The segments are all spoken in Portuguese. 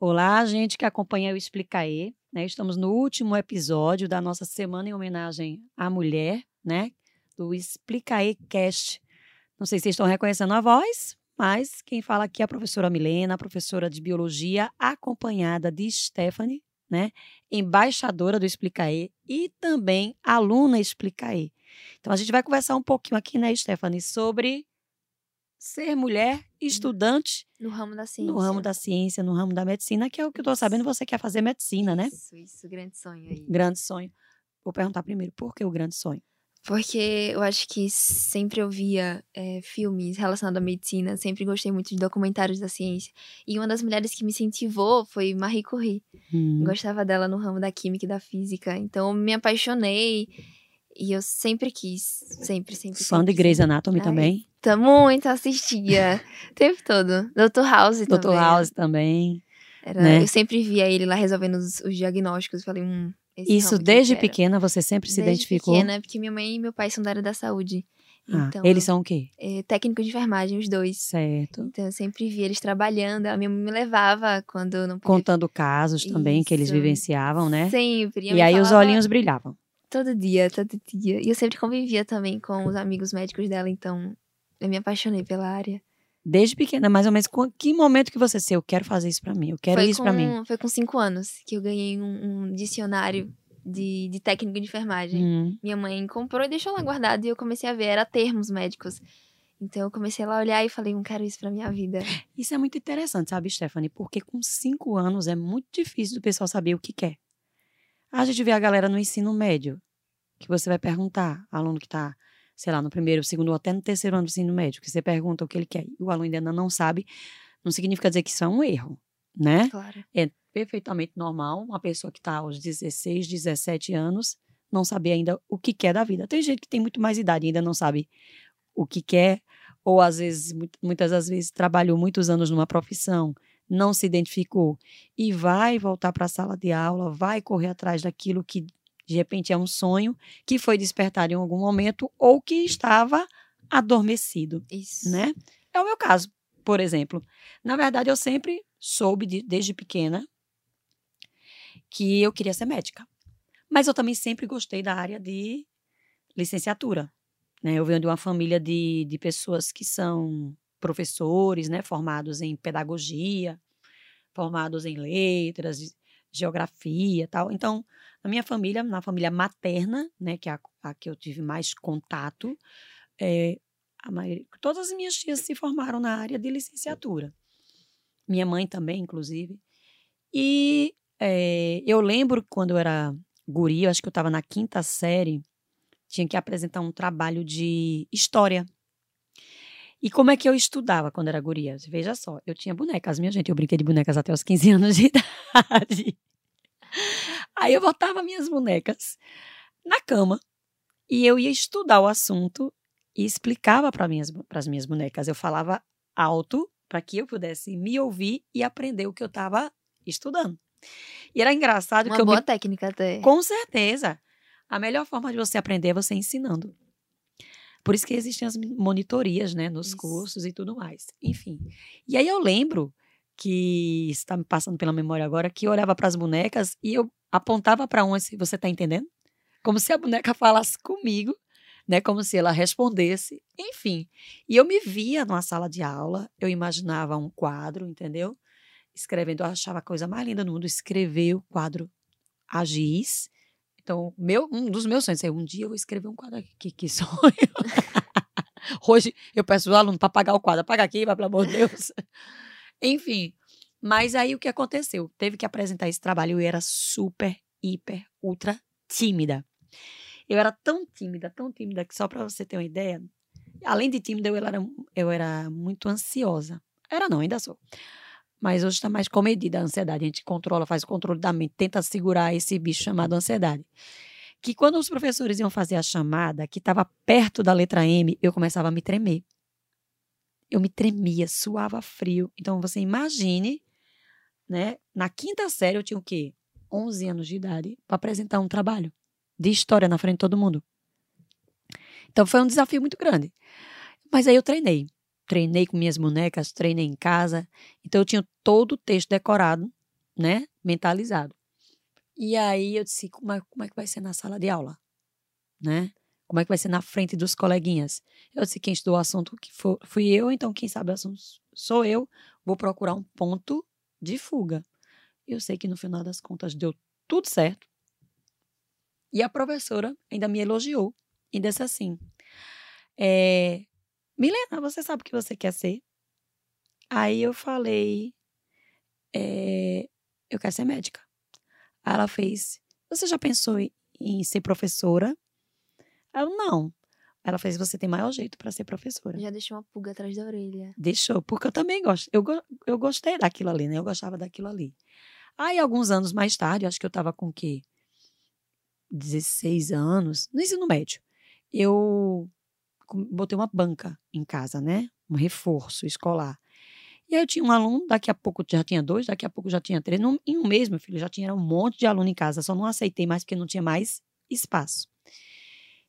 Olá, gente que acompanha o Explicaê. Né? Estamos no último episódio da nossa semana em homenagem à mulher, né? Do Explicaê Cast. Não sei se vocês estão reconhecendo a voz, mas quem fala aqui é a professora Milena, professora de biologia, acompanhada de Stephanie, né? Embaixadora do Explicaê e também aluna Explicaê. Então a gente vai conversar um pouquinho aqui, né, Stephanie, sobre ser mulher Uhum. estudante No ramo da ciência. no ramo da ciência, no ramo da medicina, que é o que eu estou sabendo, você quer fazer medicina, né? Isso, isso, grande sonho aí. Grande sonho. Vou perguntar primeiro, por que o grande sonho? Porque eu acho que sempre eu via eh, filmes relacionados à medicina, sempre gostei muito de documentários da ciência. E uma das mulheres que me incentivou foi Marie Curie. Hum, Gostava dela no ramo da química e da física. Então eu me apaixonei e eu sempre quis, sempre, sempre. fã de Grey's. Anatomy Ai, também. Tá muito, assistia. o tempo todo. Dr. House Dr. também. House também. Era- né? Eu sempre via ele lá resolvendo os, os diagnósticos. Falei, hum, esse Isso desde pequena você sempre se Desde identificou? pequena, porque minha mãe e meu pai são da área da saúde. Ah, Então, eles são o quê? é, técnicos de enfermagem, os dois. Certo. Então eu sempre via eles trabalhando. A minha mãe me levava quando eu não podia. Contando casos também que eles vivenciavam, né? Sempre. E aí os falava olhinhos brilhavam. Todo dia, todo dia. E eu sempre convivia também com os amigos médicos dela, então eu me apaixonei pela área. Desde pequena, mais ou menos, com que momento que você se eu quero fazer isso pra mim, eu quero foi isso com, pra mim. Foi com cinco anos que eu ganhei um, um dicionário de, de técnico de enfermagem. Hum, Minha mãe comprou e deixou lá guardado e eu comecei a ver, era termos médicos. Então eu comecei lá a olhar e falei, não quero isso pra minha vida. Isso é muito interessante, sabe, Stephanie? Porque com cinco anos é muito difícil do pessoal saber o que quer. A gente vê a galera no ensino médio, que você vai perguntar, aluno que está, sei lá, no primeiro, segundo ou até no terceiro ano do ensino médio, que você pergunta o que ele quer e o aluno ainda não sabe, não significa dizer que isso é um erro, né? Claro. É perfeitamente normal uma pessoa que está aos 16, 17 anos não saber ainda o que quer da vida. Tem gente que tem muito mais idade e ainda não sabe o que quer, ou às vezes, mu- muitas das vezes, trabalhou muitos anos numa profissão, não se identificou e vai voltar para a sala de aula, vai correr atrás daquilo que de repente é um sonho que foi despertado em algum momento ou que estava adormecido Isso. né? É o meu caso, por exemplo. Na verdade, eu sempre soube, de- desde pequena, que eu queria ser médica. Mas eu também sempre gostei da área de licenciatura. Né? Eu venho de uma família de, de pessoas que são professores, né? formados em pedagogia, formados em letras, ge- geografia tal. Então, na minha família, na família materna, né? que é a, a que eu tive mais contato, é, a maioria, todas as minhas tias se formaram na área de licenciatura. Minha mãe também, inclusive. E eh, eu lembro quando eu era guria, eu acho que eu estava na quinta série, tinha que apresentar um trabalho de história. E como é que eu estudava quando era guria? Veja só, eu tinha bonecas, minha gente, eu brinquei de bonecas até os 15 anos de idade. Aí eu botava minhas bonecas na cama e eu ia estudar o assunto e explicava para minhas as minhas bonecas. Eu falava alto para que eu pudesse me ouvir e aprender o que eu estava estudando. E era engraçado Uma que eu boa me... técnica até. com certeza a melhor forma de você aprender é você ensinando. Por isso que existem as monitorias, né, nos Isso. cursos e tudo mais. Enfim. E aí eu lembro que está me passando pela memória agora que eu olhava para as bonecas e eu apontava para uma, se você está entendendo? Como se a boneca falasse comigo, né? Como se ela respondesse. Enfim. E eu me via numa sala de aula, eu imaginava um quadro, entendeu? Escrevendo, eu achava a coisa mais linda do mundo escrever o quadro a giz. Então, meu, um dos meus sonhos é um dia eu vou escrever um quadro aqui. Que, que sonho! Hoje eu peço o aluno para apagar o quadro, apaga aqui, vai, pelo amor de Deus. Enfim, mas aí o que aconteceu? Teve que apresentar esse trabalho e eu era super, hiper, ultra tímida. Eu era tão tímida, tão tímida, que só para você ter uma ideia, além de tímida, eu era, eu era muito ansiosa. Era não, ainda sou. Mas hoje está mais comedida a ansiedade. A gente controla, faz o controle da mente, tenta segurar esse bicho chamado ansiedade. Que quando os professores iam fazer a chamada, que estava perto da letra M, eu começava a me tremer. Eu me tremia, suava frio. Então você imagine, né? Na quinta série eu tinha o quê? 11 anos de idade para apresentar um trabalho de história na frente de todo mundo. Então foi um desafio muito grande. Mas aí eu treinei. Treinei com minhas bonecas, treinei em casa. Então eu tinha todo o texto decorado, né? Mentalizado. E aí eu disse, como é, como é que vai ser na sala de aula? Né? Como é que vai ser na frente dos coleguinhas? Eu disse, quem estudou o assunto que for, fui eu, então quem sabe o assunto sou eu. Vou procurar um ponto de fuga. Eu sei que no final das contas deu tudo certo. E a professora ainda me elogiou e disse assim: é, Milena, você sabe o que você quer ser? Aí eu falei: é, Eu quero ser médica. Aí ela fez: Você já pensou em, em ser professora? Eu não. Ela fez: Você tem maior jeito para ser professora. Já deixou uma pulga atrás da orelha. Deixou, porque eu também gosto. Eu, eu gostei daquilo ali, né? Eu gostava daquilo ali. Aí, alguns anos mais tarde, acho que eu estava com o quê? 16 anos, no ensino médio, eu botei uma banca em casa, né? Um reforço escolar. E aí eu tinha um aluno, daqui a pouco já tinha dois, daqui a pouco já tinha três. Num, em um mês, meu filho, já tinha um monte de aluno em casa. Só não aceitei mais porque não tinha mais espaço.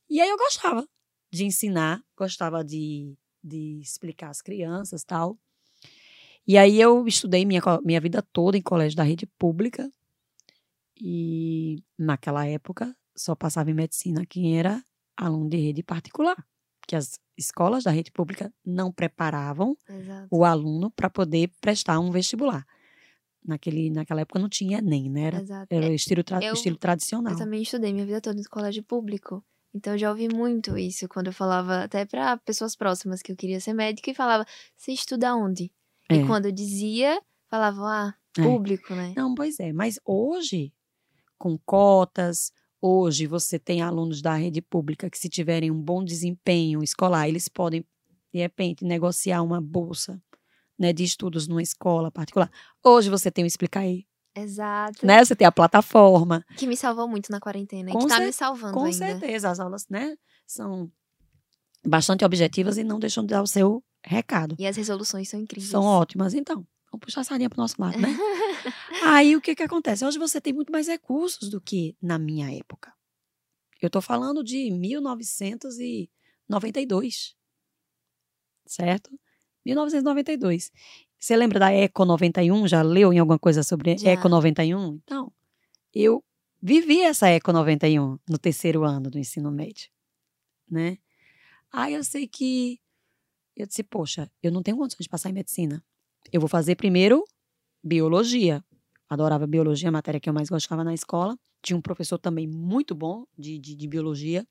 E aí eu gostava de ensinar, gostava de, de explicar às crianças tal. E aí eu estudei minha, minha vida toda em colégio da rede pública. E naquela época só passava em medicina quem era aluno de rede particular, que as escolas da rede pública não preparavam Exato. o aluno para poder prestar um vestibular. Naquele, naquela época não tinha nem, né? Era, Exato. era É, estilo, tra eu- estilo tradicional. Eu também estudei minha vida toda em colégio público. Então eu já ouvi muito isso quando eu falava até para pessoas próximas que eu queria ser médica e falava: "Você estuda onde?" É. E quando eu dizia, falavam: "Ah, É. público, né?" Não, pois é. Mas hoje, com cotas, hoje você tem alunos da rede pública que, se tiverem um bom desempenho escolar, eles podem, de repente, negociar uma bolsa né, de estudos numa escola particular. Hoje você tem o Explica aí, Exato. né? Você tem a plataforma. Que me salvou muito na quarentena e Com que tá me salvando Com ainda. certeza, as aulas, né, são bastante objetivas e não deixam de dar o seu recado. E as resoluções são incríveis. São ótimas, então. Vamos puxar a sardinha pro nosso lado, né? Aí o que que acontece? Hoje você tem muito mais recursos do que na minha época. Eu tô falando de 1992. Certo? 1992. Você lembra da Eco 91? Já leu em alguma coisa sobre Já. Eco 91? Então, eu vivi essa Eco 91 no terceiro ano do ensino médio, né? Aí eu sei que eu disse, poxa, eu não tenho condições de passar em medicina. Eu vou fazer primeiro biologia. Adorava biologia, a matéria que eu mais gostava na escola. Tinha um professor também muito bom de, de, de biologia.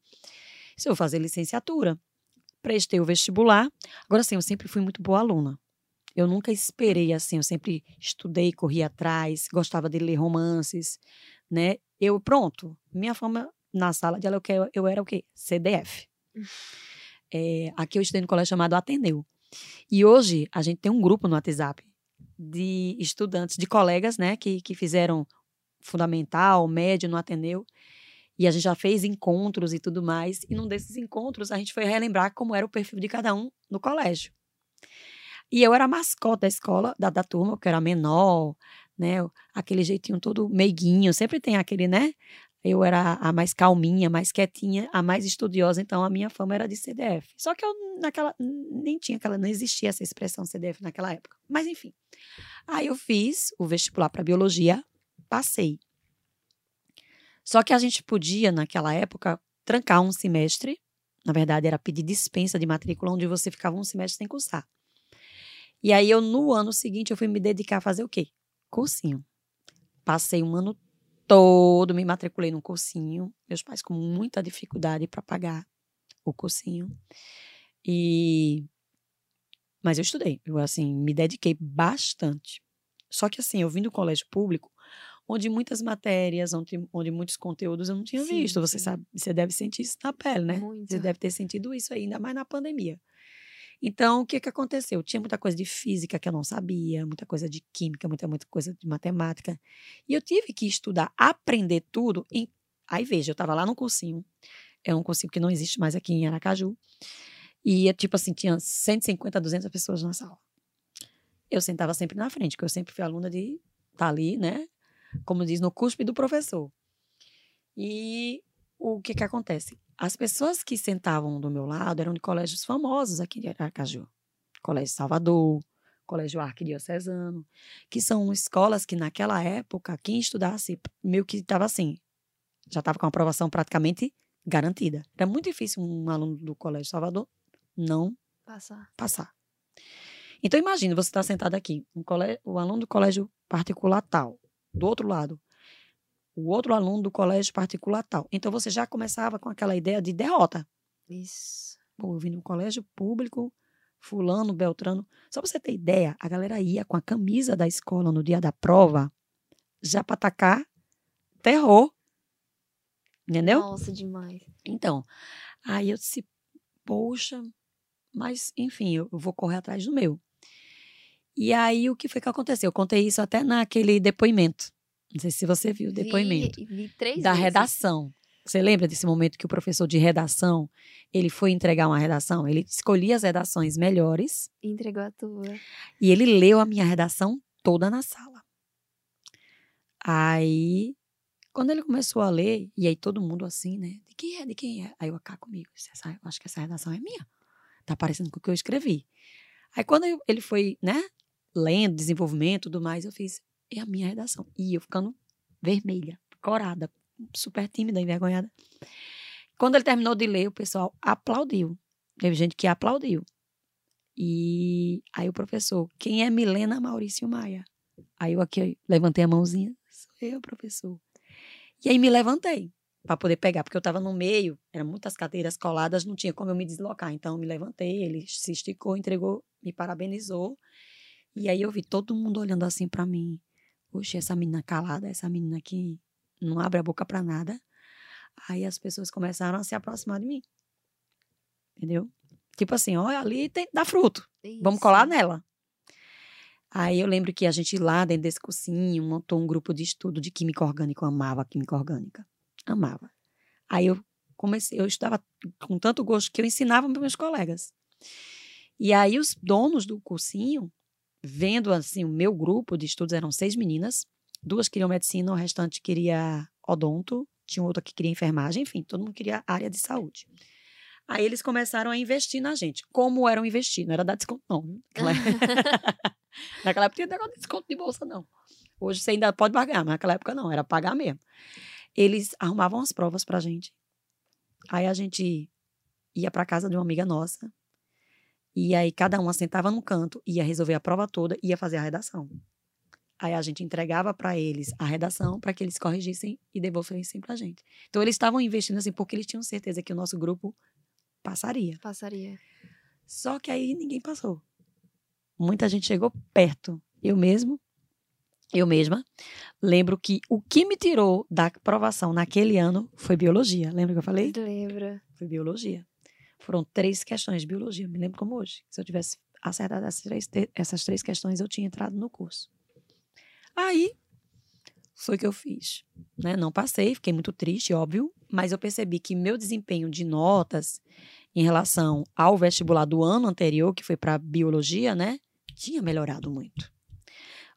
Se eu vou fazer licenciatura, prestei o vestibular. Agora, assim, eu sempre fui muito boa aluna. Eu nunca esperei assim, eu sempre estudei, corri atrás, gostava de ler romances, né? Eu, pronto, minha forma na sala de aula, eu, eu era o quê? CDF. É, aqui eu estudei no colégio chamado Ateneu. E hoje a gente tem um grupo no WhatsApp de estudantes, de colegas, né, que, que fizeram fundamental, médio no Ateneu. E a gente já fez encontros e tudo mais. E num desses encontros a gente foi relembrar como era o perfil de cada um no colégio. E eu era a mascote da escola, da, da turma, porque eu era menor, né? Aquele jeitinho todo meiguinho. Sempre tem aquele, né? Eu era a mais calminha, mais quietinha, a mais estudiosa, então a minha fama era de CDF. Só que eu naquela nem tinha aquela, não existia essa expressão CDF naquela época. Mas enfim. Aí eu fiz o vestibular para biologia, passei. Só que a gente podia naquela época trancar um semestre, na verdade era pedir dispensa de matrícula onde você ficava um semestre sem cursar. E aí eu no ano seguinte eu fui me dedicar a fazer o quê? Cursinho. Passei um ano todo, me matriculei num cursinho. Meus pais com muita dificuldade para pagar o cursinho. E mas eu estudei, eu assim, me dediquei bastante. Só que assim, eu vim do colégio público, onde muitas matérias, onde, onde muitos conteúdos eu não tinha Sim, visto. Você sim. sabe, você deve sentir isso na pele, né? Muito. Você deve ter sentido isso aí, ainda mais na pandemia. Então, o que que aconteceu? Tinha muita coisa de física que eu não sabia, muita coisa de química, muita, muita coisa de matemática. E eu tive que estudar, aprender tudo. Em... Aí, veja, eu estava lá no cursinho. É um cursinho que não existe mais aqui em Aracaju. E, é tipo assim, tinha 150, 200 pessoas na sala. Eu sentava sempre na frente, porque eu sempre fui aluna de estar ali, né? Como diz, no cuspe do professor. E o que que acontece? As pessoas que sentavam do meu lado eram de colégios famosos aqui de Aracaju. Colégio Salvador, Colégio Arquidiocesano, que são escolas que naquela época, quem estudasse, meio que estava assim, já estava com a aprovação praticamente garantida. Era muito difícil um aluno do Colégio Salvador não Passar. passar. Então imagine, você está sentado aqui, um colégio, o aluno do colégio particular tal, do outro lado, o outro aluno do colégio particular tal. Então você já começava com aquela ideia de derrota. Isso. Pô, eu vim no colégio público, fulano, beltrano. Só pra você ter ideia, a galera ia com a camisa da escola no dia da prova, já pra atacar terror. Entendeu? Nossa, demais. Então, aí eu disse, poxa, mas enfim, eu eu vou correr atrás do meu. E aí o que foi que aconteceu? Eu contei isso até naquele depoimento. Não sei se você viu o depoimento Vi, vi três da vezes. redação. Você lembra desse momento que o professor de redação, ele foi entregar uma redação, ele escolhia as redações melhores Entregou a tua. e ele leu a minha redação toda na sala. Aí, quando ele começou a ler, e aí todo mundo assim, né? De quem é? De quem é? Aí eu cá comigo, "Essa- eu acho que essa redação é minha. Tá parecendo com o que eu escrevi. Aí quando eu- ele foi, né, lendo, desenvolvimento e tudo mais, eu fiz, é a minha redação. E eu ficando vermelha, corada, super tímida, envergonhada. Quando ele terminou de ler, o pessoal aplaudiu. Teve gente que aplaudiu. E aí o professor, quem é Milena Maurício Maia? Aí eu aqui levantei a mãozinha, sou eu, professor. E aí me levantei para poder pegar, porque eu estava no meio, eram muitas cadeiras coladas, não tinha como eu me deslocar. Então eu me levantei, ele se esticou, entregou, me parabenizou. E aí eu vi todo mundo olhando assim para mim. Puxa, essa menina calada, essa menina que não abre a boca para nada. Aí as pessoas começaram a se aproximar de mim. Entendeu? Tipo assim, olha, ali tem, dá fruto. Vamos Isso. colar nela. Aí eu lembro que a gente lá dentro desse cursinho montou um grupo de estudo de química orgânica. Eu amava química orgânica. Amava. Aí eu comecei, eu estudava com tanto gosto que eu ensinava para meus colegas. E aí os donos do cursinho, vendo assim o meu grupo de estudos, eram seis meninas. Duas queriam medicina, o restante queria odonto, tinha outra que queria enfermagem, enfim, todo mundo queria área de saúde. Aí eles começaram a investir na gente. Como eram investir? Não era dar desconto, não. Naquela, naquela época tinha negócio de desconto de bolsa, não. Hoje você ainda pode pagar, mas naquela época não, era pagar mesmo. Eles arrumavam as provas pra gente. Aí a gente ia pra casa de uma amiga nossa. E aí cada uma sentava num canto, ia resolver a prova toda, ia fazer a redação. Aí a gente entregava pra eles a redação para que eles corrigissem e devolvessem pra gente. Então eles estavam investindo assim porque eles tinham certeza que o nosso grupo passaria. Passaria. Só que aí ninguém passou. Muita gente chegou perto. Eu mesmo, eu mesma, lembro que o que me tirou da aprovação naquele ano foi biologia. Lembra que eu falei? Lembra? Foi biologia. Foram três questões de biologia. Me lembro como hoje. Se eu tivesse acertado essas três, essas três questões, eu tinha entrado no curso. Aí, foi que eu fiz. Né? Não passei, fiquei muito triste, óbvio, mas eu percebi que meu desempenho de notas em relação ao vestibular do ano anterior, que foi para biologia, né, tinha melhorado muito.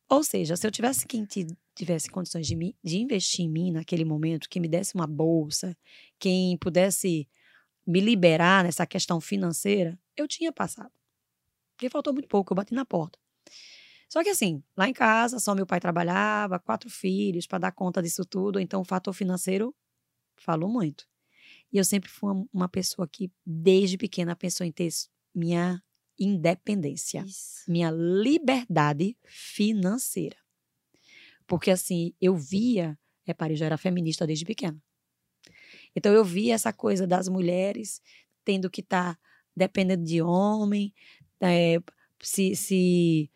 Ou seja, se eu tivesse quem ti- tivesse condições de, me, de investir em mim naquele momento, que me desse uma bolsa, quem pudesse me liberar nessa questão financeira, eu tinha passado. Porque faltou muito pouco, eu bati na porta. Só que assim, lá em casa, só meu pai trabalhava, quatro filhos para dar conta disso tudo, então o fator financeiro falou muito. E eu sempre fui uma, pessoa que, desde pequena, pensou em ter minha independência, Isso. minha liberdade financeira. Porque assim, eu via, repare, eu já era feminista desde pequena. Então eu via essa coisa das mulheres tendo que estar dependendo de homem, eh, se, se,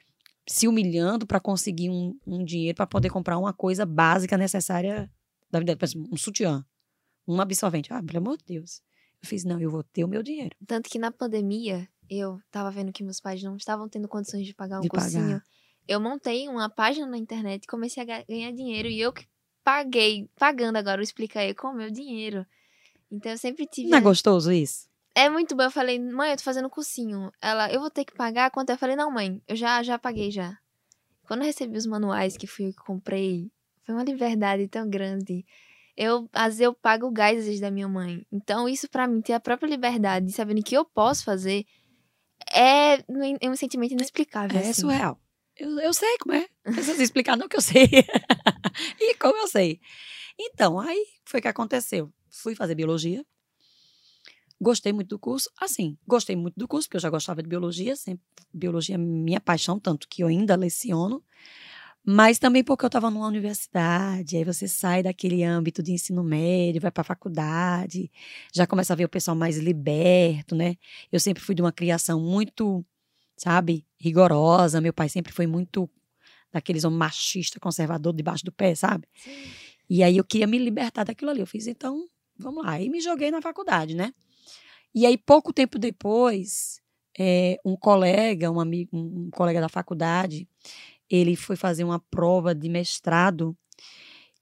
se humilhando para conseguir um, um dinheiro para poder comprar uma coisa básica necessária da vida, um sutiã, um absorvente. Ah, pelo amor de Deus. Eu fiz, não, eu vou ter o meu dinheiro. Tanto que na pandemia, eu tava vendo que meus pais não estavam tendo condições de pagar um De cursinho. pagar. Eu montei uma página na internet e comecei a ga- ganhar dinheiro. E eu que paguei, pagando agora o Explica aí com o meu dinheiro. Então eu sempre tive. Não é gostoso isso? É muito bom. Eu falei, mãe, eu tô fazendo cursinho. Ela, eu vou ter que pagar quanto? Eu falei, não, mãe, eu já, já paguei já. Quando eu recebi os manuais que fui eu que comprei, foi uma liberdade tão grande. Eu, às vezes, eu pago o gás às vezes, da minha mãe. Então, isso pra mim, ter a própria liberdade, de sabendo que eu posso fazer, é, é um sentimento inexplicável. É assim. surreal. Eu, eu sei como é. Precisa explicar, não que eu sei. e como eu sei. Então, aí foi que aconteceu. Fui fazer biologia. Gostei muito do curso. Assim, gostei muito do curso, porque eu já gostava de biologia. Sempre, biologia é minha paixão, tanto que eu ainda leciono. Mas também porque eu estava numa universidade, aí você sai daquele âmbito de ensino médio, vai para a faculdade, já começa a ver o pessoal mais liberto, né? Eu sempre fui de uma criação muito, sabe, rigorosa. Meu pai sempre foi muito daqueles homens machista, conservador, debaixo do pé, sabe? Sim. E aí eu queria me libertar daquilo ali. Eu fiz, então, vamos lá. E me joguei na faculdade, né? E aí, pouco tempo depois, é, um colega, um amigo, um colega da faculdade, ele foi fazer uma prova de mestrado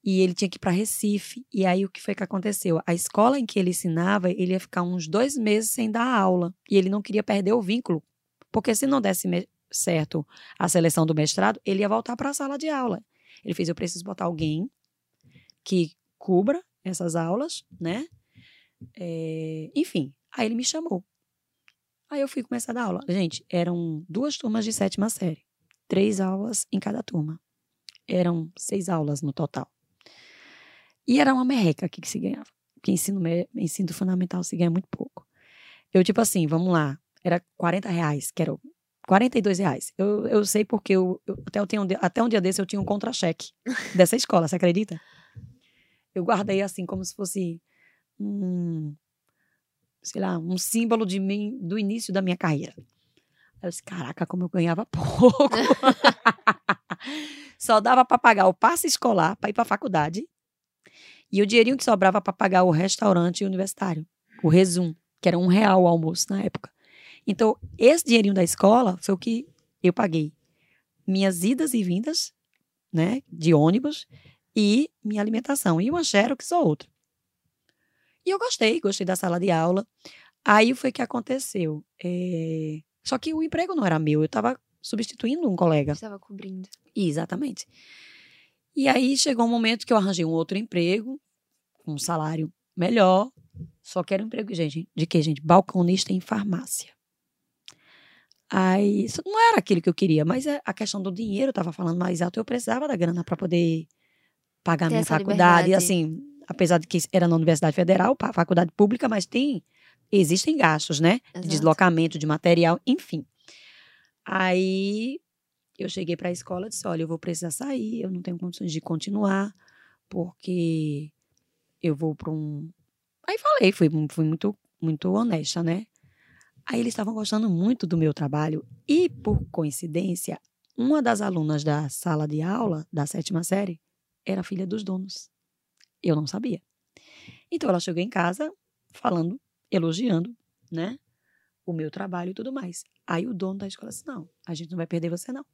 e ele tinha que ir para Recife. E aí o que foi que aconteceu? A escola em que ele ensinava, ele ia ficar uns dois meses sem dar aula e ele não queria perder o vínculo, porque se não desse certo a seleção do mestrado, ele ia voltar para a sala de aula. Ele fez: eu preciso botar alguém que cubra essas aulas, né? É, enfim, aí ele me chamou. Aí eu fui começar a dar aula. Gente, eram duas turmas de sétima série três aulas em cada turma. Eram seis aulas no total. E era uma merreca que se ganhava. Porque ensino, ensino fundamental se ganha muito pouco. Eu, tipo assim, vamos lá, era 40 reais, que era 42 reais. Eu, eu sei porque eu, eu até, eu tenho, até um dia desse eu tinha um contra-cheque dessa escola, você acredita? Eu guardei assim, como se fosse um, sei lá, um símbolo de mim, do início da minha carreira. Eu disse, caraca, como eu ganhava pouco. Só dava para pagar o passe escolar para ir para a faculdade e o dinheirinho que sobrava para pagar o restaurante universitário, o resum, que era um real o almoço na época. Então, esse dinheirinho da escola foi o que eu paguei. Minhas idas e vindas, né, de ônibus e minha alimentação. E uma xerox ou outra. E eu gostei, gostei da sala de aula. Aí foi que aconteceu. É, só que o emprego não era meu, eu estava substituindo um colega. Estava cobrindo. Exatamente. E aí chegou um momento que eu arranjei um outro emprego, com um salário melhor, só que era um emprego, gente, de que, gente? Balconista em farmácia. Aí, isso não era aquilo que eu queria, mas é, a questão do dinheiro estava falando mais alto, eu precisava da grana para poder pagar Ter minha faculdade, liberdade. assim, apesar de que era na Universidade Federal, faculdade pública, mas tem existem gastos, né? De deslocamento de material, enfim. Aí eu cheguei para a escola e disse: Olha, eu vou precisar sair, eu não tenho condições de continuar, porque eu vou para um. Aí falei, fui, fui muito, muito honesta, né? Aí eles estavam gostando muito do meu trabalho e, por coincidência, uma das alunas da sala de aula da sétima série era filha dos donos. Eu não sabia. Então ela chegou em casa falando elogiando, né? O meu trabalho e tudo mais. Aí o dono da escola disse: Não, a gente não vai perder você, não.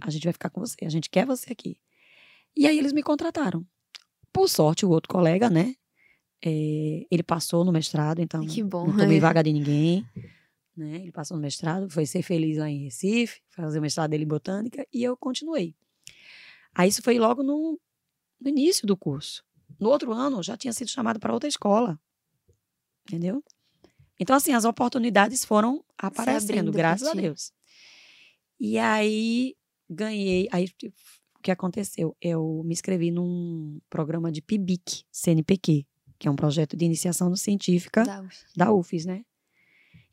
A gente vai ficar com você, a gente quer você aqui. E aí eles me contrataram. Por sorte, o outro colega, né? É, ele passou no mestrado, então que bom, não tomei vaga de ninguém. Né? Ele passou no mestrado, foi ser feliz lá em Recife, fazer o mestrado dele em botânica, e eu continuei. Aí isso foi logo no, no início do curso. No outro ano, eu já tinha sido chamada para outra escola. Entendeu? Então, assim, as oportunidades foram aparecendo, graças a Deus. E aí, ganhei. Aí, o que aconteceu? Eu me inscrevi num programa de PIBIC, CNPq, que é um projeto de iniciação científica da, UFES. da UFES, né?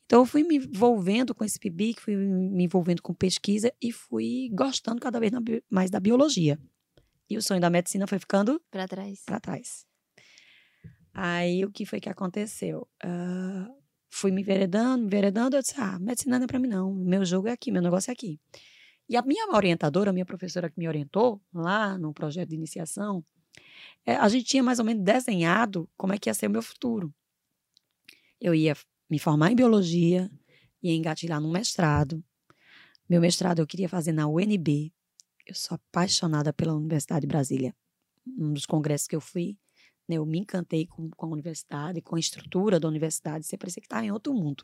Então, eu fui me envolvendo com esse PIBIC, fui me envolvendo com pesquisa e fui gostando cada vez mais da biologia. E o sonho da medicina foi ficando para trás. Para trás. Aí o que foi que aconteceu? Uh, fui me veredando, me veredando, eu disse, ah, medicina não é para mim não, meu jogo é aqui, meu negócio é aqui. E a minha orientadora, a minha professora que me orientou lá no projeto de iniciação, é, a gente tinha mais ou menos desenhado como é que ia ser o meu futuro. Eu ia me formar em biologia, ia engatilhar num mestrado. Meu mestrado eu queria fazer na UNB. Eu sou apaixonada pela Universidade de Brasília. Um dos congressos que eu fui, né, eu me encantei com, com a universidade, com a estrutura da universidade. Você parecia que estava em outro mundo.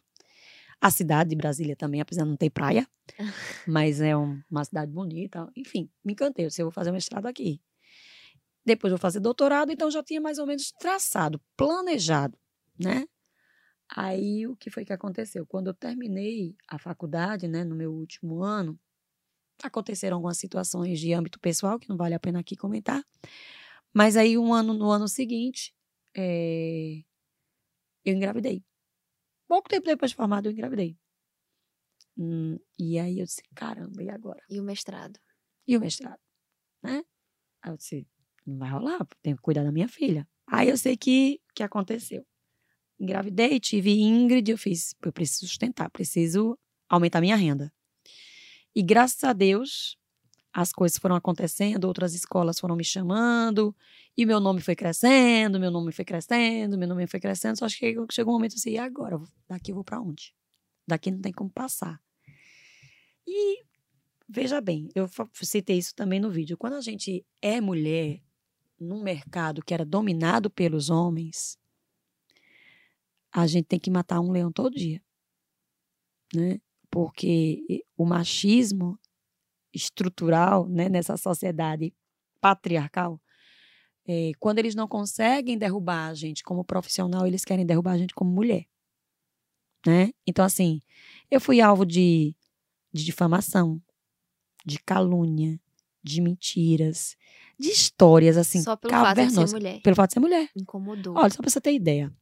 A cidade de Brasília também, apesar de não ter praia, mas é um, uma cidade bonita. Enfim, me encantei. Eu, vou fazer mestrado aqui. Depois vou fazer doutorado, então já tinha mais ou menos traçado, planejado, né? Aí o que foi que aconteceu? Quando eu terminei a faculdade, né, no meu último ano, aconteceram algumas situações de âmbito pessoal que não vale a pena aqui comentar. Mas aí um ano no ano seguinte, é, eu engravidei. Pouco tempo depois de formado, eu engravidei. Hum, e aí eu disse, caramba, e agora? E o mestrado? E o mestrado, né? Aí eu disse, não vai rolar, tenho que cuidar da minha filha. Aí eu sei que que aconteceu. Engravidei, tive Ingrid, eu fiz, eu preciso sustentar, preciso aumentar minha renda. E graças a Deus, as coisas foram acontecendo, outras escolas foram me chamando, e meu nome foi crescendo, meu nome foi crescendo, meu nome foi crescendo, só que chegou um momento assim, e agora? Daqui eu vou para onde? Daqui não tem como passar. E veja bem, eu citei isso também no vídeo. Quando a gente é mulher num mercado que era dominado pelos homens, a gente tem que matar um leão todo dia, né? Porque o machismo estrutural, né, nessa sociedade patriarcal, é, quando eles não conseguem derrubar a gente como profissional, eles querem derrubar a gente como mulher, né? Então assim, eu fui alvo de, de difamação, de calúnia, de mentiras, de histórias assim, Só pelo fato de ser mulher. Pelo fato de ser mulher. Incomodou. Olha, só pra você ter ideia.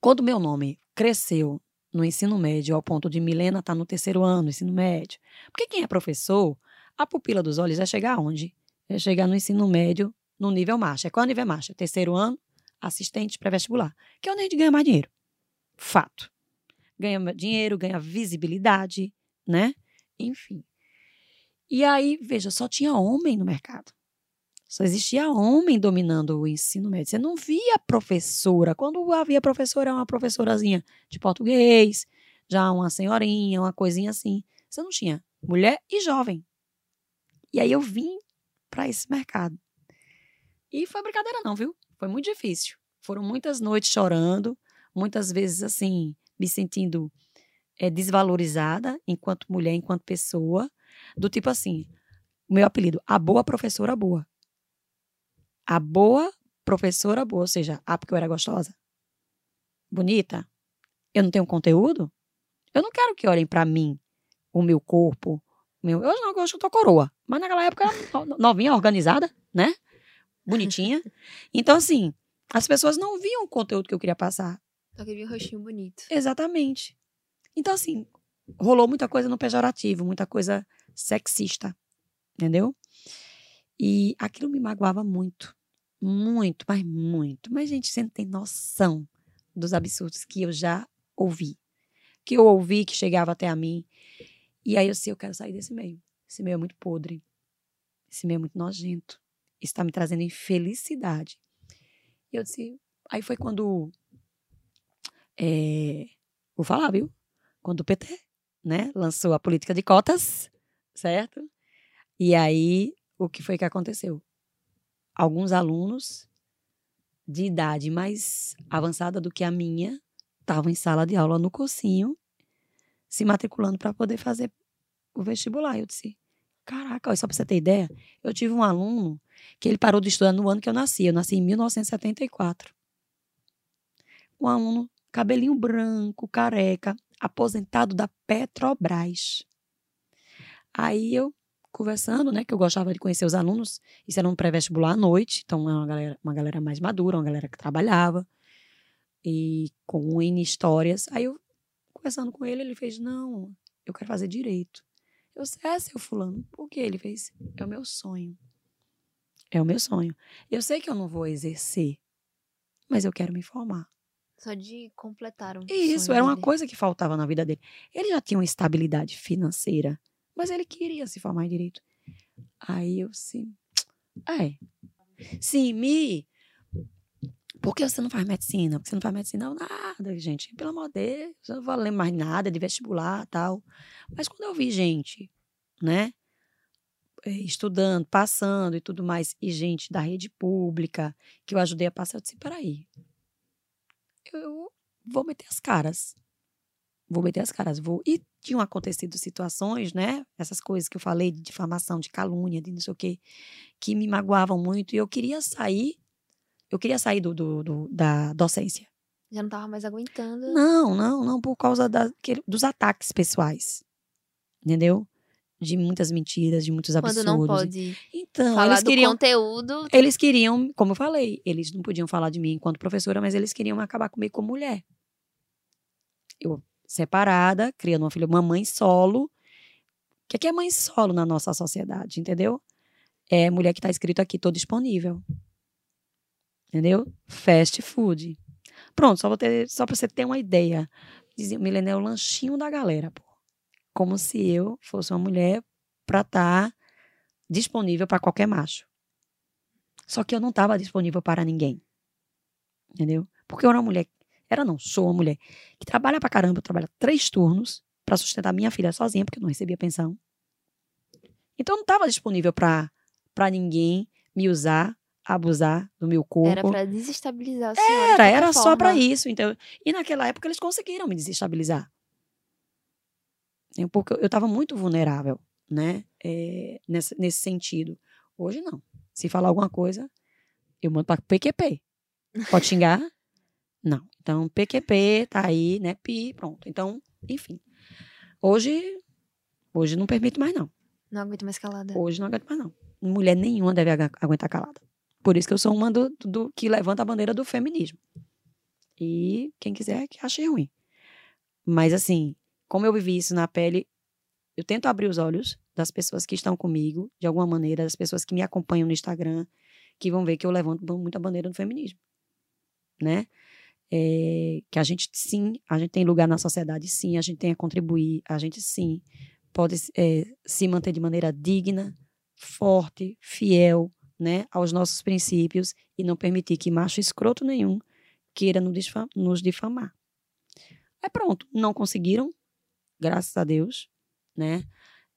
Quando meu nome cresceu no ensino médio, ao ponto de Milena estar tá no terceiro ano do ensino médio, porque quem é professor, a pupila dos olhos vai chegar aonde? Vai chegar no ensino médio, no nível marcha. Qual é o nível marcha? Terceiro ano, assistente pré-vestibular, que é onde a gente ganha mais dinheiro. Fato. Ganha dinheiro, ganha visibilidade, né? Enfim. E aí, veja, só tinha homem no mercado. Só existia homem dominando o ensino médio. Você não via professora. Quando havia professora, uma professorazinha de português, já uma senhorinha, uma coisinha assim. Você não tinha mulher e jovem. E aí eu vim para esse mercado. E foi brincadeira não, viu? Foi muito difícil. Foram muitas noites chorando, muitas vezes assim, me sentindo é, desvalorizada enquanto mulher, enquanto pessoa, do tipo assim, o meu apelido, a boa professora boa. A boa professora boa, ou seja, a porque eu era gostosa, bonita, eu não tenho conteúdo, eu não quero que olhem para mim, o meu corpo, meu, eu não gosto, eu tô coroa, mas naquela época novinha, organizada, né? Bonitinha. Então assim, as pessoas não viam o conteúdo que eu queria passar. Só queria um rostinho bonito. Exatamente. Então assim, rolou muita coisa no pejorativo, muita coisa sexista, entendeu? E aquilo me magoava muito, muito, mas muito. Mas, gente, você não tem noção dos absurdos que eu já ouvi. Que eu ouvi, que chegava até a mim. E aí eu sei, eu quero sair desse meio. Esse meio é muito podre. Esse meio é muito nojento. Está me trazendo infelicidade. E eu disse. Aí foi quando. É, vou falar, viu? Quando o PT né, lançou a política de cotas certo? E aí, o que foi que aconteceu? Alguns alunos de idade mais avançada do que a minha estavam em sala de aula no cursinho, se matriculando para poder fazer o vestibular. Eu disse: Caraca, só para você ter ideia, eu tive um aluno que ele parou de estudar no ano que eu nasci. Eu nasci em 1974. Um aluno, cabelinho branco, careca, aposentado da Petrobras. Aí eu, conversando, né, que eu gostava de conhecer os alunos, isso era um pré-vestibular à noite, então é uma galera, uma galera mais madura, uma galera que trabalhava, e com N histórias. Aí eu, conversando com ele, ele fez: Não, eu quero fazer direito. Eu disse: É, seu Fulano, por que? Ele fez: É o meu sonho. É o meu sonho. Eu sei que eu não vou exercer, mas eu quero me formar. Só de completar um Isso, era uma coisa que faltava na vida dele. Ele já tinha uma estabilidade financeira mas ele queria se formar em direito. Aí eu sim. É. Sim, Mi. Por que você não faz medicina? Porque você não faz medicina? Não, nada, gente. Pelo amor de Deus, eu não vou ler mais nada de vestibular tal. Mas quando eu vi gente, né? Eh, estudando, passando e tudo mais, e gente da rede pública, que eu ajudei a passar, eu disse: peraí. Eu vou meter as caras vou meter as caras, vou. E tinham acontecido situações, né? Essas coisas que eu falei de difamação, de calúnia, de não sei o quê, que me magoavam muito. E eu queria sair, eu queria sair do, do, do da docência. Já não tava mais aguentando. Não, não, não, por causa da, que- dos ataques pessoais. Entendeu? De muitas mentiras, de muitos Quando absurdos. não pode Então, falar eles queriam. conteúdo. Eles queriam, como eu falei, eles não podiam falar de mim enquanto professora, mas eles queriam acabar comigo como mulher. Eu, separada, criando uma filha, uma mãe solo. O que é, que é mãe solo na nossa sociedade, entendeu? É mulher que tá escrito aqui, tô disponível. Entendeu? Fast food. Pronto, só, vou ter, só pra você ter uma ideia. Dizia, Milena é o lanchinho da galera, pô. Como se eu fosse uma mulher pra estar disponível para qualquer macho. Só que eu não estava disponível para ninguém. Entendeu? Porque eu era uma mulher, era não, sou uma mulher que trabalha pra caramba, trabalha três turnos para sustentar minha filha sozinha, porque eu não recebia pensão. Então eu não estava disponível para para ninguém me usar, abusar do meu corpo. Era pra desestabilizar a senhora. Era, era só pra forma. isso. Então, e naquela época eles conseguiram me desestabilizar. Porque eu estava muito vulnerável, né? É, nesse, nesse sentido. Hoje não. Se falar alguma coisa, eu mando para PQP. Pode xingar? Não. Então, PQP tá aí, né? Pi, pronto. Então, enfim. Hoje, hoje não permito mais, não. Não aguento mais calada. Hoje não aguento mais, não. Mulher nenhuma deve aguentar calada. Por isso que eu sou uma do, do- que levanta a bandeira do feminismo. E quem quiser que ache ruim. Mas assim, como eu vivi isso na pele, eu tento abrir os olhos das pessoas que estão comigo, de alguma maneira, das pessoas que me acompanham no Instagram, que vão ver que eu levanto muita bandeira do feminismo. Né? É, que a gente sim, a gente tem lugar na sociedade, sim, a gente tem a contribuir, a gente sim pode é, se manter de maneira digna, forte, fiel, né, aos nossos princípios e não permitir que macho escroto nenhum queira nos, difa- nos difamar. É pronto, não conseguiram, graças a Deus, né?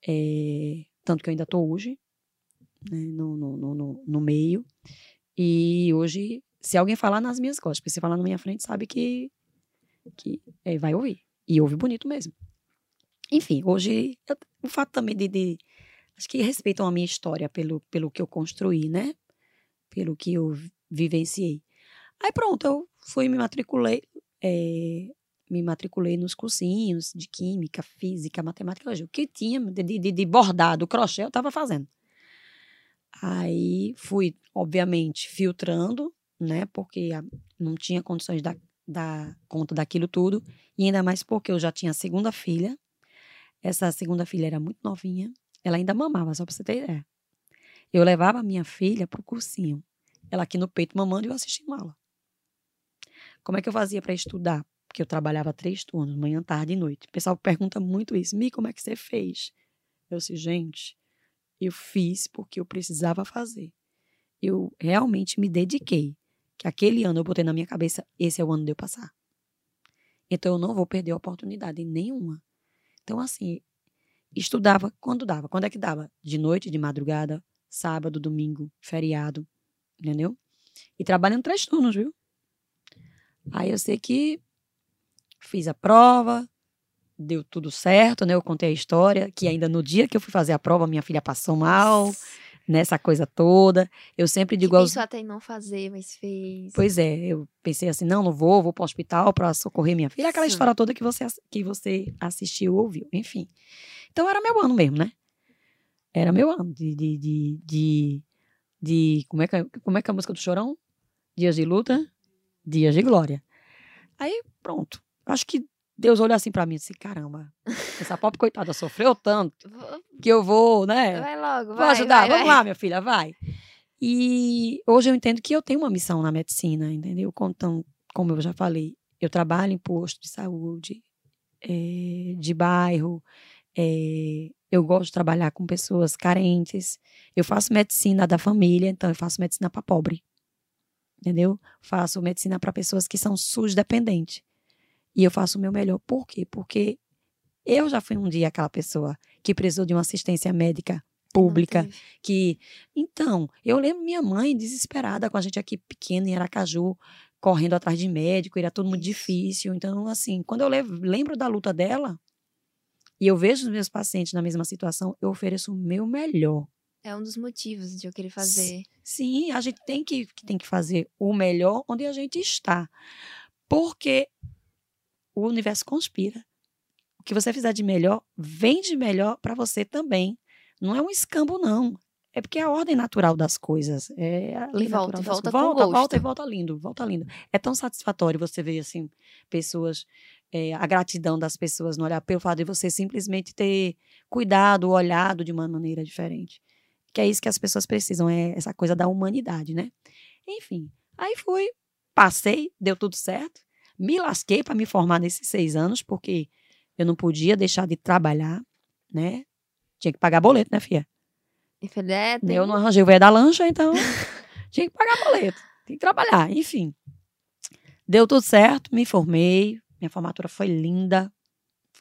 É, tanto que eu ainda estou hoje né, no, no, no- no meio. E hoje, se alguém falar nas minhas costas, porque se falar na minha frente, sabe que, que é, vai ouvir. E ouve bonito mesmo. Enfim, hoje, eu- o fato também de, de- Acho que respeitam a minha história pelo, pelo que eu construí, né? Pelo que eu vi- vivenciei. Aí pronto, eu fui me matriculei. é, me matriculei nos cursinhos de química, física, matemática, o que tinha de, de, de bordado, crochê, eu estava fazendo. Aí fui, obviamente, filtrando, né? Porque não tinha condições de dar, dar conta daquilo tudo. E ainda mais porque eu já tinha a segunda filha. Essa segunda filha era muito novinha. Ela ainda mamava, só pra você ter ideia. Eu levava a minha filha pro cursinho. Ela aqui no peito mamando e eu assistindo aula. Como é que eu fazia para estudar? Porque eu trabalhava três turnos, manhã, tarde e noite. O pessoal pergunta muito isso. Mi, como é que você fez? Eu disse, gente, eu fiz porque eu precisava fazer. Eu realmente me dediquei. Que aquele ano eu botei na minha cabeça, esse é o ano de eu passar. Então eu não vou perder oportunidade nenhuma. Então, assim, estudava quando dava. Quando é que dava? De noite, de madrugada, sábado, domingo, feriado. Entendeu? E trabalhando três turnos, viu? Aí eu sei que fiz a prova, deu tudo certo, né? Eu contei a história, que ainda no dia que eu fui fazer a prova, minha filha passou mal, nessa coisa toda. Eu sempre digo aos. Isso até em não fazer, mas fez. Pois é, eu pensei assim, não, não vou, vou para o hospital para socorrer minha filha. Aquela Sim. história toda que você, que você assistiu, ouviu, enfim. Então era meu ano mesmo, né? Era meu ano de, de, de, de, de- como, é que, é- como é que é a música do Chorão? Dias de luta, dias de glória. Aí, pronto. Acho que Deus olhou assim para mim e disse, caramba, essa pobre coitada sofreu tanto Vou- que eu vou, né? Vai logo, Vou vai. ajudar, vai, vamos vai. lá, minha filha, vai. E hoje eu entendo que eu tenho uma missão na medicina, entendeu? Então, como eu já falei, eu trabalho em posto de saúde, eh, de bairro, eh, eu gosto de trabalhar com pessoas carentes, eu faço medicina da família, então eu faço medicina para pobre, entendeu? Faço medicina para pessoas que são SUS dependentes. E eu faço o meu melhor. Por quê? Porque eu já fui um dia aquela pessoa que precisou de uma assistência médica pública, que então eu lembro minha mãe desesperada com a gente aqui pequena em Aracaju correndo atrás de médico era tudo muito difícil então assim quando eu lembro da luta dela e eu vejo os meus pacientes na mesma situação eu ofereço o meu melhor É um dos motivos de eu querer fazer. sim a gente tem que tem que fazer o melhor onde a gente está Porque o universo conspira. O que você fizer de melhor, vem de melhor para você também. Não é um escambo, não. É porque é a ordem natural das coisas. É a lei E volta, natural das volta volta, volta e volta lindo, volta lindo. É tão satisfatório você ver assim pessoas, é, a gratidão das pessoas no olhar pelo fato de você simplesmente ter cuidado, olhado de uma maneira diferente. Que é isso que as pessoas precisam, é essa coisa da humanidade, né? Enfim, aí fui, passei, deu tudo certo. Me lasquei para me formar nesses seis anos, porque eu não podia deixar de trabalhar, né? Tinha que pagar boleto, né, filha? Falei, é, tem- Eu não arranjei o velho da lancha, então tinha que pagar boleto. Tem que trabalhar, enfim. Deu tudo certo, me formei. Minha formatura foi linda.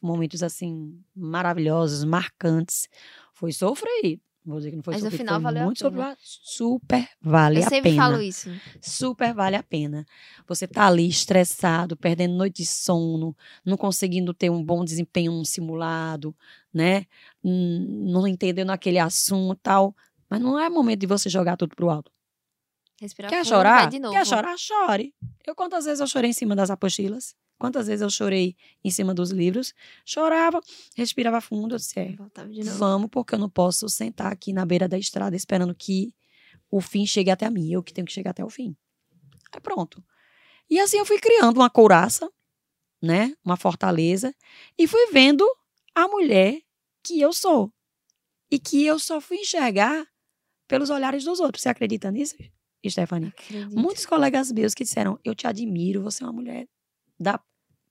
Momentos, assim, maravilhosos, marcantes. Foi sofrido. Vou dizer que não foi Mas no final foi valeu a muito pena. sofrido. Super vale eu a sempre pena falo isso. super vale a pena. Você tá ali estressado, perdendo noite de sono, não conseguindo ter um bom desempenho num simulado, né? Não entendendo aquele assunto e tal. Mas não é momento de você jogar tudo pro alto. Respirar Quer fundo, chorar? de novo. Quer chorar? Chore. Eu quantas vezes eu chorei em cima das apostilas? Quantas vezes eu chorei em cima dos livros? Chorava, respirava fundo, eu disse, é. Vamos, porque eu não posso sentar aqui na beira da estrada esperando que o fim chegue até mim. Eu que tenho que chegar até o fim. Aí pronto. E assim eu fui criando uma couraça, né? Uma fortaleza. E fui vendo a mulher que eu sou. E que eu só fui enxergar pelos olhares dos outros. Você acredita nisso, Stephanie? Acredito. Muitos colegas meus que disseram: Eu te admiro, você é uma mulher da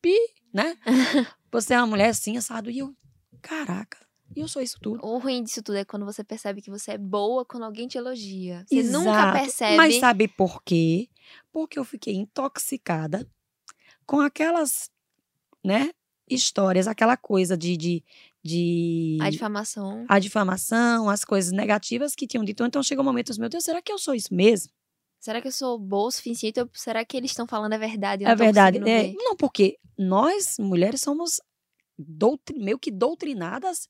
pi, né? Você é uma mulher assim, assado. E eu, caraca, eu sou isso tudo. O ruim disso tudo é quando você percebe que você é boa quando alguém te elogia. Você nunca Exato. percebe. Mas sabe por quê? Porque eu fiquei intoxicada com aquelas, né, histórias, aquela coisa de, de, de A difamação. a difamação, as coisas negativas que tinham dito. Então chegou um momento, meu Deus, será que eu sou isso mesmo? Será que eu sou boa o suficiente? Ou será que eles estão falando a verdade? tô verdade. É, ver? não, porque nós, mulheres, somos doutri- meio que doutrinadas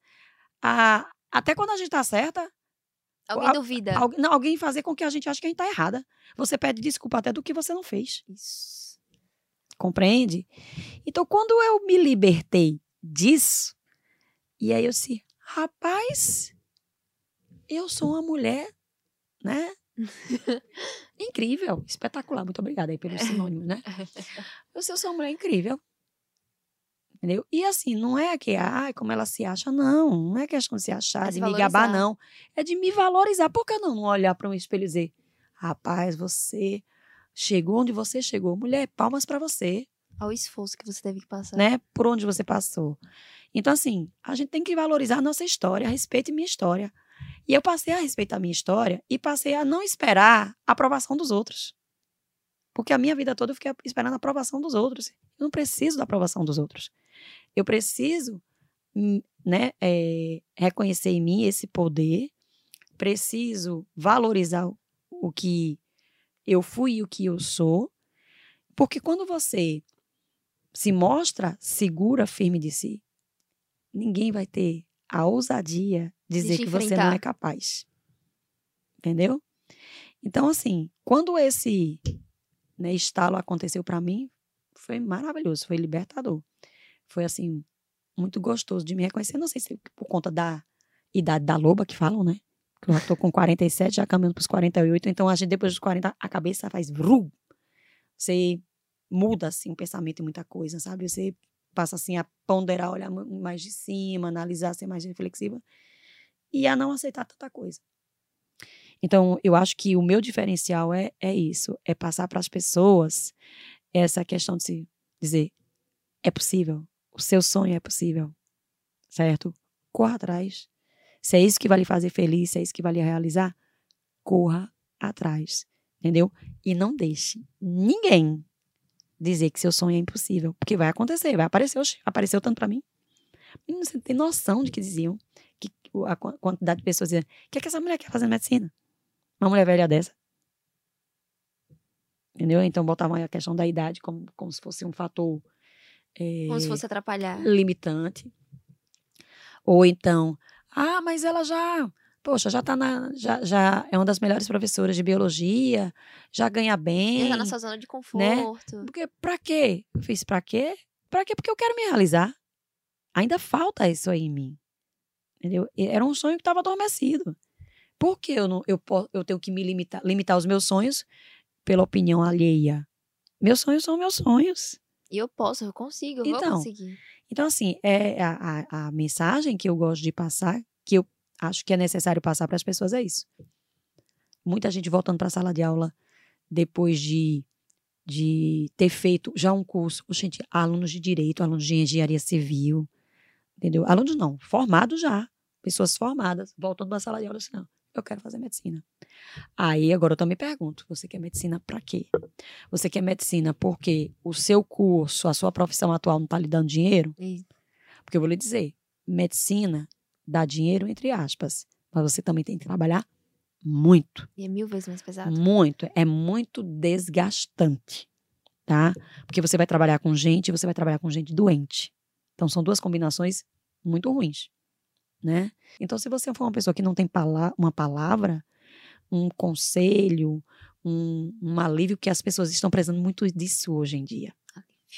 a. Até quando a gente tá certa, Alguém a- duvida. algu- não, alguém fazer com que a gente ache que a gente tá errada. Você pede desculpa até do que você não fez. Isso. Compreende? Então, quando eu me libertei disso, e aí eu disse, rapaz, eu sou uma mulher, né? incrível, espetacular. Muito obrigada aí pelos sinônimos, né? Eu, sei, eu sou uma mulher incrível. Entendeu? E assim, não é que, ai, como ela se acha, não. Não é questão de se achar, É de se me gabar, não. É de me valorizar. Por que não, não olhar para um espelho e dizer, rapaz, você chegou onde você chegou. Mulher, palmas para você Olha o esforço que você teve que passar. né? Por onde você passou. Então, assim, a gente tem que valorizar a nossa história, respeite minha história. E eu passei a respeitar a minha história e passei a não esperar a aprovação dos outros. Porque a minha vida toda eu fiquei esperando a aprovação dos outros. Eu não preciso da aprovação dos outros. Eu preciso, hum, né, é, reconhecer em mim esse poder. Preciso valorizar o- o que eu fui e o que eu sou. Porque quando você se mostra segura, firme de si, ninguém vai ter a ousadia dizer que você não é capaz. Entendeu? Então, assim, quando esse né, estalo aconteceu pra mim, foi maravilhoso, foi libertador. Foi, assim, muito gostoso de me reconhecer. Não sei se por conta da idade da loba que falam, né? Que eu já tô com 47, já caminhando pros 48. Então, a gente, depois dos 40, a cabeça faz vrum. Você muda, assim, o pensamento em muita coisa, sabe? Você passa, assim, a ponderar, olhar mais de cima, analisar, ser mais reflexiva. E a não aceitar tanta coisa. Então, eu acho que o meu diferencial é, é isso. É passar para as pessoas essa questão de se dizer, é possível. O seu sonho é possível. Certo? Corra atrás. Se é isso que vai lhe fazer feliz, se é isso que vai lhe realizar, corra atrás. Entendeu? E não deixe ninguém dizer que seu sonho é impossível. Porque vai acontecer, vai aparecer. Oxe, apareceu tanto para mim. Menino, Você tem noção de que diziam. Que a qua- quantidade de pessoas diziam: o que, é que essa mulher quer fazer medicina? Uma mulher velha dessa. Entendeu? Então botavam a questão da idade como, como se fosse um fator eh, Como se fosse atrapalhar. limitante. Ou então, ah, mas ela já Poxa, já tá na. Já, já é uma das melhores professoras de biologia, já ganha bem. Já tá na sua zona de conforto. Porque pra quê? Eu fiz pra quê? Pra quê? Porque eu quero me realizar. Ainda falta isso aí em mim. Entendeu? Era um sonho que estava adormecido. Por que eu, não, eu, eu tenho que me limitar, limitar os meus sonhos pela opinião alheia? Meus sonhos são meus sonhos. E eu posso, eu consigo, eu vou Então, conseguir. Então, assim, é a, a, a mensagem que eu gosto de passar, que eu acho que é necessário passar para as pessoas, é isso. Muita gente voltando para a sala de aula depois de, de ter feito já um curso. Gente, alunos de direito, alunos de engenharia civil, entendeu? Alunos não, formados já. Pessoas formadas, voltando para a sala de aula, assim, não, eu quero fazer medicina. Aí, agora eu também pergunto, você quer medicina para quê? Você quer medicina porque o seu curso, a sua profissão atual não está lhe dando dinheiro? E Porque eu vou lhe dizer, medicina dá dinheiro, entre aspas, mas você também tem que trabalhar muito, e é mil vezes mais pesado. muito. É muito desgastante, tá? Porque você vai trabalhar com gente e você vai trabalhar com gente doente. Então, são duas combinações muito ruins, né? Então, se você for uma pessoa que não tem pala- uma palavra, um conselho, um, um alívio, que as pessoas estão precisando muito disso hoje em dia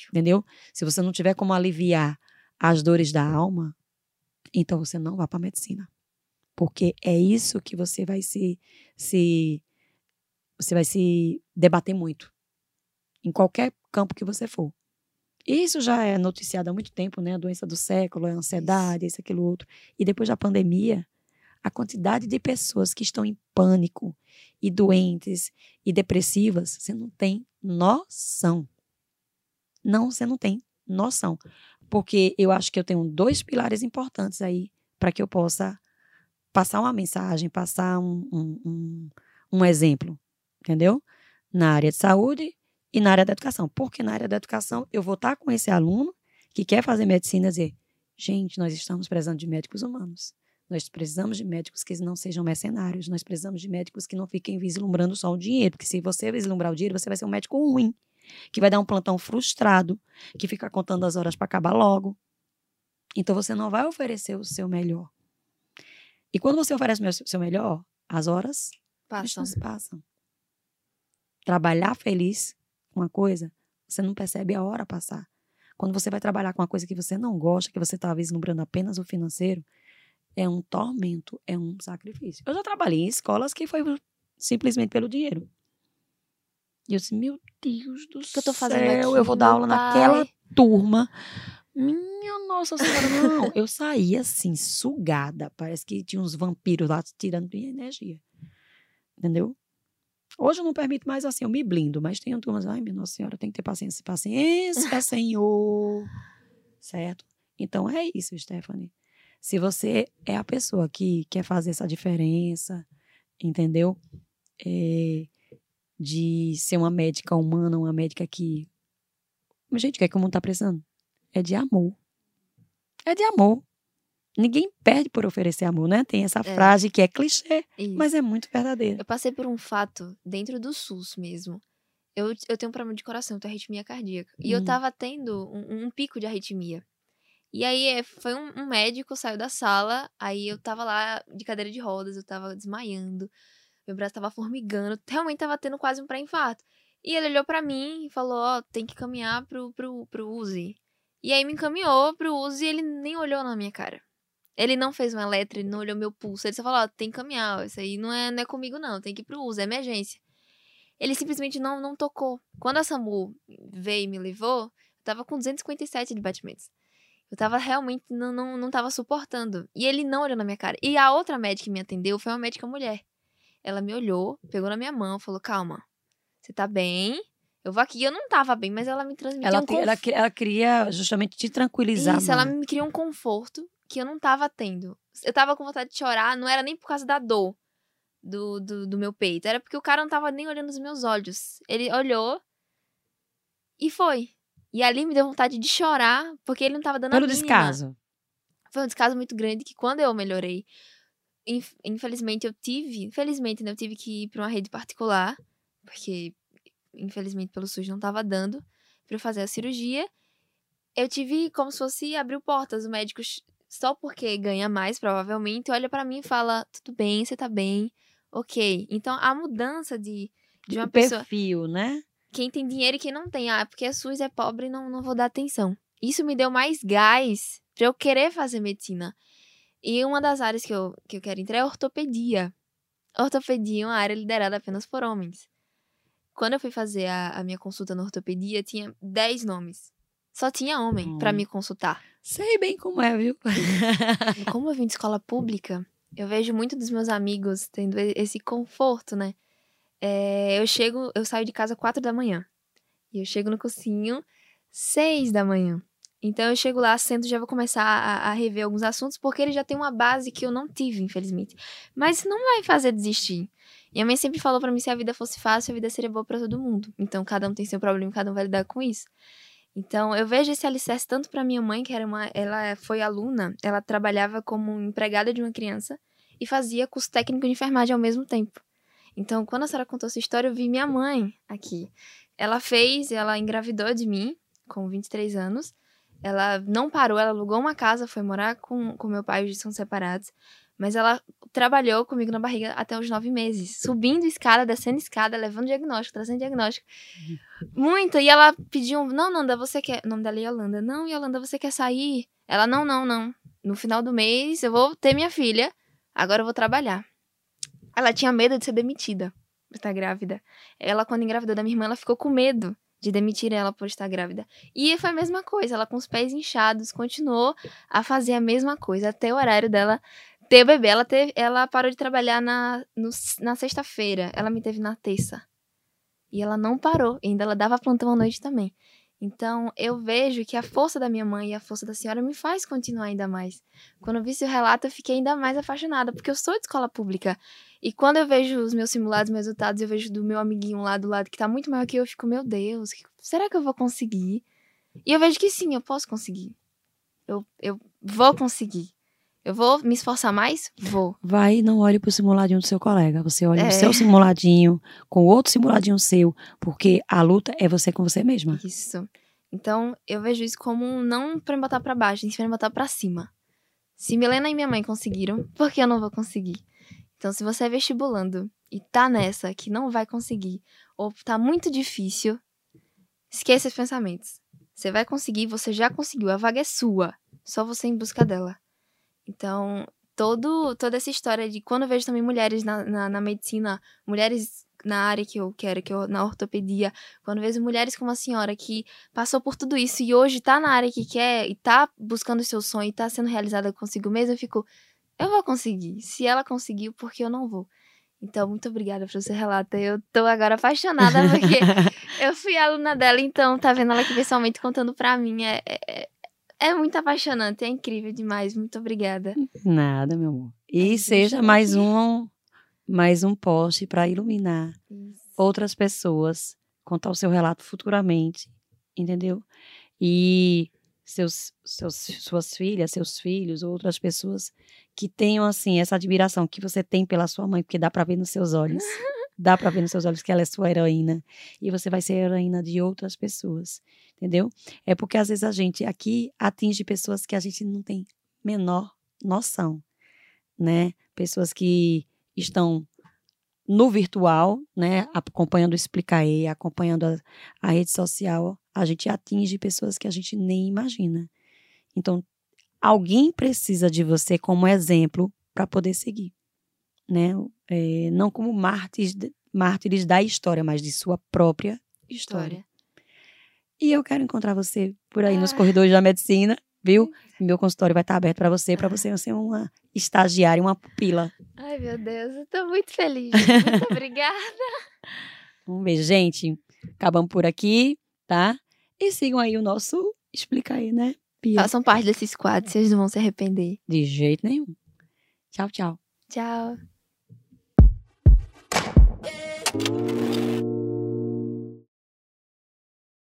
entendeu? Se você não tiver como aliviar as dores da alma, então você não vá para medicina. Porque é isso que você vai se, se você vai se debater muito em qualquer campo que você for. Isso já é noticiado há muito tempo, né? A doença do século, a ansiedade, isso, aquilo, outro. E depois da pandemia, a quantidade de pessoas que estão em pânico e doentes e depressivas, você não tem noção. Não, você não tem noção. Porque eu acho que eu tenho dois pilares importantes aí para que eu possa passar uma mensagem, passar um, um, um, um exemplo, entendeu? Na área de saúde e na área da educação. Porque na área da educação eu vou estar com esse aluno que quer fazer medicina e dizer: gente, nós estamos precisando de médicos humanos. Nós precisamos de médicos que não sejam mercenários. Nós precisamos de médicos que não fiquem vislumbrando só o dinheiro. Porque se você vislumbrar o dinheiro, você vai ser um médico ruim que vai dar um plantão frustrado, que fica contando as horas para acabar logo. Então você não vai oferecer o seu melhor. E quando você oferece o seu melhor, as horas Passam. se passam. Trabalhar feliz com uma coisa, você não percebe a hora passar. Quando você vai trabalhar com uma coisa que você não gosta, que você está vislumbrando apenas o financeiro, é um tormento, é um sacrifício. Eu já trabalhei em escolas que foi simplesmente pelo dinheiro. E eu disse, meu Deus do que eu tô céu, fazendo aqui, eu vou dar aula pai? naquela turma. Minha nossa senhora, não. Eu saí assim, sugada. Parece que tinha uns vampiros lá tirando minha energia. Entendeu? Hoje eu não permito mais assim, eu me blindo, mas tem turmas, ai, minha nossa senhora, tem que ter paciência. Paciência, Senhor. Certo? Então é isso, Stephanie. Se você é a pessoa que quer fazer essa diferença, entendeu? É, de ser uma médica humana, uma médica que. Gente, o que é que o mundo tá precisando? É de amor. É de amor. Ninguém perde por oferecer amor, né? Tem essa É. frase que é clichê, Isso. mas é muito verdadeira. Eu passei por um fato dentro do SUS mesmo. Eu, eu tenho um problema de coração, eu tenho arritmia cardíaca. E eu Hum. tava tendo um, um pico de arritmia. E aí é, foi um, um médico, saiu da sala, aí eu tava lá de cadeira de rodas, eu tava desmaiando, meu braço tava formigando, realmente tava tendo quase um pré-infarto. E ele olhou pra mim e falou, ó, tem que caminhar pro, pro, pro UZI. E aí me encaminhou pro UZI e ele nem olhou na minha cara. Ele não fez um eletro, ele não olhou meu pulso. Ele só falou, ó, tem que caminhar, isso aí não é, não é comigo não, tem que ir pro uso, é emergência. Ele simplesmente não, não tocou. Quando a SAMU veio e me levou, eu tava com 257 de batimentos. Eu tava realmente, não, não, não tava suportando. E ele não olhou na minha cara. E a outra médica que me atendeu foi uma médica mulher. Ela me olhou, pegou na minha mão, falou, calma, você tá bem? Eu vou aqui. E eu não tava bem, mas ela me transmitiu Ela, um te- ela, ela queria justamente te tranquilizar. isso, ela me criou um conforto que eu não tava tendo. Eu tava com vontade de chorar, não era nem por causa da dor do, do, do meu peito, era porque o cara não tava nem olhando nos meus olhos. Ele olhou e foi. E ali me deu vontade de chorar, porque ele não tava dando Pelo a mínima. descaso. Foi um descaso muito grande que quando eu melhorei, infelizmente eu tive, infelizmente, né, eu tive que ir pra uma rede particular, porque infelizmente pelo SUS não tava dando eu fazer a cirurgia. Eu tive como se fosse abriu portas, o médico só porque ganha mais, provavelmente, olha pra mim e fala: tudo bem, você tá bem, ok. Então a mudança de, de uma o pessoa. perfil, né? Quem tem dinheiro e quem não tem. Ah, porque a SUS é pobre não, não vou dar atenção. Isso me deu mais gás pra eu querer fazer medicina. E uma das áreas que eu, que eu quero entrar é ortopedia. Ortopedia é uma área liderada apenas por homens. Quando eu fui fazer a, a minha consulta na ortopedia, tinha 10 nomes. Só tinha homem Hum. me consultar. Sei bem como é, viu? Como eu vim de escola pública, eu vejo muito dos meus amigos tendo esse conforto, né? É, eu chego, eu saio de casa quatro da manhã. E eu chego no cursinho seis da manhã. Então eu chego lá, sento, já vou começar a, a rever alguns assuntos, porque ele já tem uma base que eu não tive, infelizmente. Mas isso não vai fazer desistir. E a mãe sempre falou pra mim se a vida fosse fácil, a vida seria boa pra todo mundo. Então cada um tem seu problema, cada um vai lidar com isso. Então, eu vejo esse alicerce tanto para minha mãe, que era uma, ela foi aluna, ela trabalhava como empregada de uma criança e fazia curso técnico de enfermagem ao mesmo tempo. Então, quando a senhora contou essa história, eu vi minha mãe aqui. Ela fez, ela engravidou de mim com 23 anos. Ela não parou, ela alugou uma casa, foi morar com, com meu pai, hoje são separados. Mas ela trabalhou comigo na barriga até os nove meses, subindo escada, descendo escada, levando diagnóstico, trazendo diagnóstico. Muito. E ela pediu, não, Nanda, você quer. O nome dela é Yolanda. Não, Yolanda, você quer sair? Ela, não, não, não. No final do mês eu vou ter minha filha, agora eu vou trabalhar. Ela tinha medo de ser demitida por estar grávida. Ela, quando engravidou da minha irmã, ela ficou com medo de demitir ela por estar grávida. E foi a mesma coisa, ela com os pés inchados continuou a fazer a mesma coisa até o horário dela ter o bebê. Ela, teve, ela parou de trabalhar na, na sexta-feira, ela me teve na terça. E ela não parou, ainda ela dava plantão à noite também. Então, eu vejo que a força da minha mãe e a força da senhora me faz continuar ainda mais. Quando eu vi seu relato, eu fiquei ainda mais apaixonada, porque eu sou de escola pública. E quando eu vejo os meus simulados, meus resultados, eu vejo do meu amiguinho lá do lado que tá muito maior que eu, eu fico, meu Deus, será que eu vou conseguir? E eu vejo que sim, eu posso conseguir. Eu, eu vou conseguir. Eu vou me esforçar mais? Vou. Vai e não olhe pro simuladinho do seu colega. Você olha É. o seu simuladinho com outro simuladinho seu, porque a luta é você com você mesma. Isso. Então, eu vejo isso como não pra me botar pra baixo, mas pra me botar pra cima. Se Milena e minha mãe conseguiram, por que eu não vou conseguir? Então, se você é vestibulando e tá nessa que não vai conseguir, ou tá muito difícil, esqueça esses pensamentos. Você vai conseguir, você já conseguiu, a vaga é sua. Só você em busca dela. Então, todo, toda essa história de quando eu vejo também mulheres na, na, na medicina, mulheres na área que eu quero, que eu, na ortopedia, quando eu vejo mulheres como a senhora que passou por tudo isso e hoje tá na área que quer e tá buscando o seu sonho e tá sendo realizada consigo mesma, eu fico, eu vou conseguir. Se ela conseguiu, por que eu não vou? Então, muito obrigada pelo seu relato. Eu tô agora apaixonada porque eu fui aluna dela, então tá vendo ela aqui pessoalmente contando pra mim. É, é, é muito apaixonante, é incrível demais. Muito obrigada. Nada, meu amor. E deixa seja mais um mais um poste para iluminar outras pessoas, contar o seu relato futuramente, entendeu? E seus, seus, suas filhas, seus filhos, outras pessoas que tenham assim essa admiração que você tem pela sua mãe, porque dá para ver nos seus olhos, dá para ver nos seus olhos que ela é sua heroína e você vai ser heroína de outras pessoas, entendeu? É porque às vezes a gente aqui atinge pessoas que a gente não tem menor noção, né? Pessoas que estão no virtual, né, acompanhando o Explicaê, acompanhando a, a rede social, a gente atinge pessoas que a gente nem imagina. Então, alguém precisa de você como exemplo para poder seguir, né? É, não como mártires, mártires da história, mas de sua própria história. História. E eu quero encontrar você por aí nos Ah. corredores da medicina, viu? Meu consultório vai estar aberto para você, para você ser uma estagiária, uma pupila. Ai, meu Deus, eu tô muito feliz. Muito obrigada. Um beijo, gente. Acabamos por aqui, tá? E sigam aí o nosso Explica aí, né, Pia? Façam parte desses quadros, vocês não vão se arrepender. De jeito nenhum. Tchau, tchau. Tchau.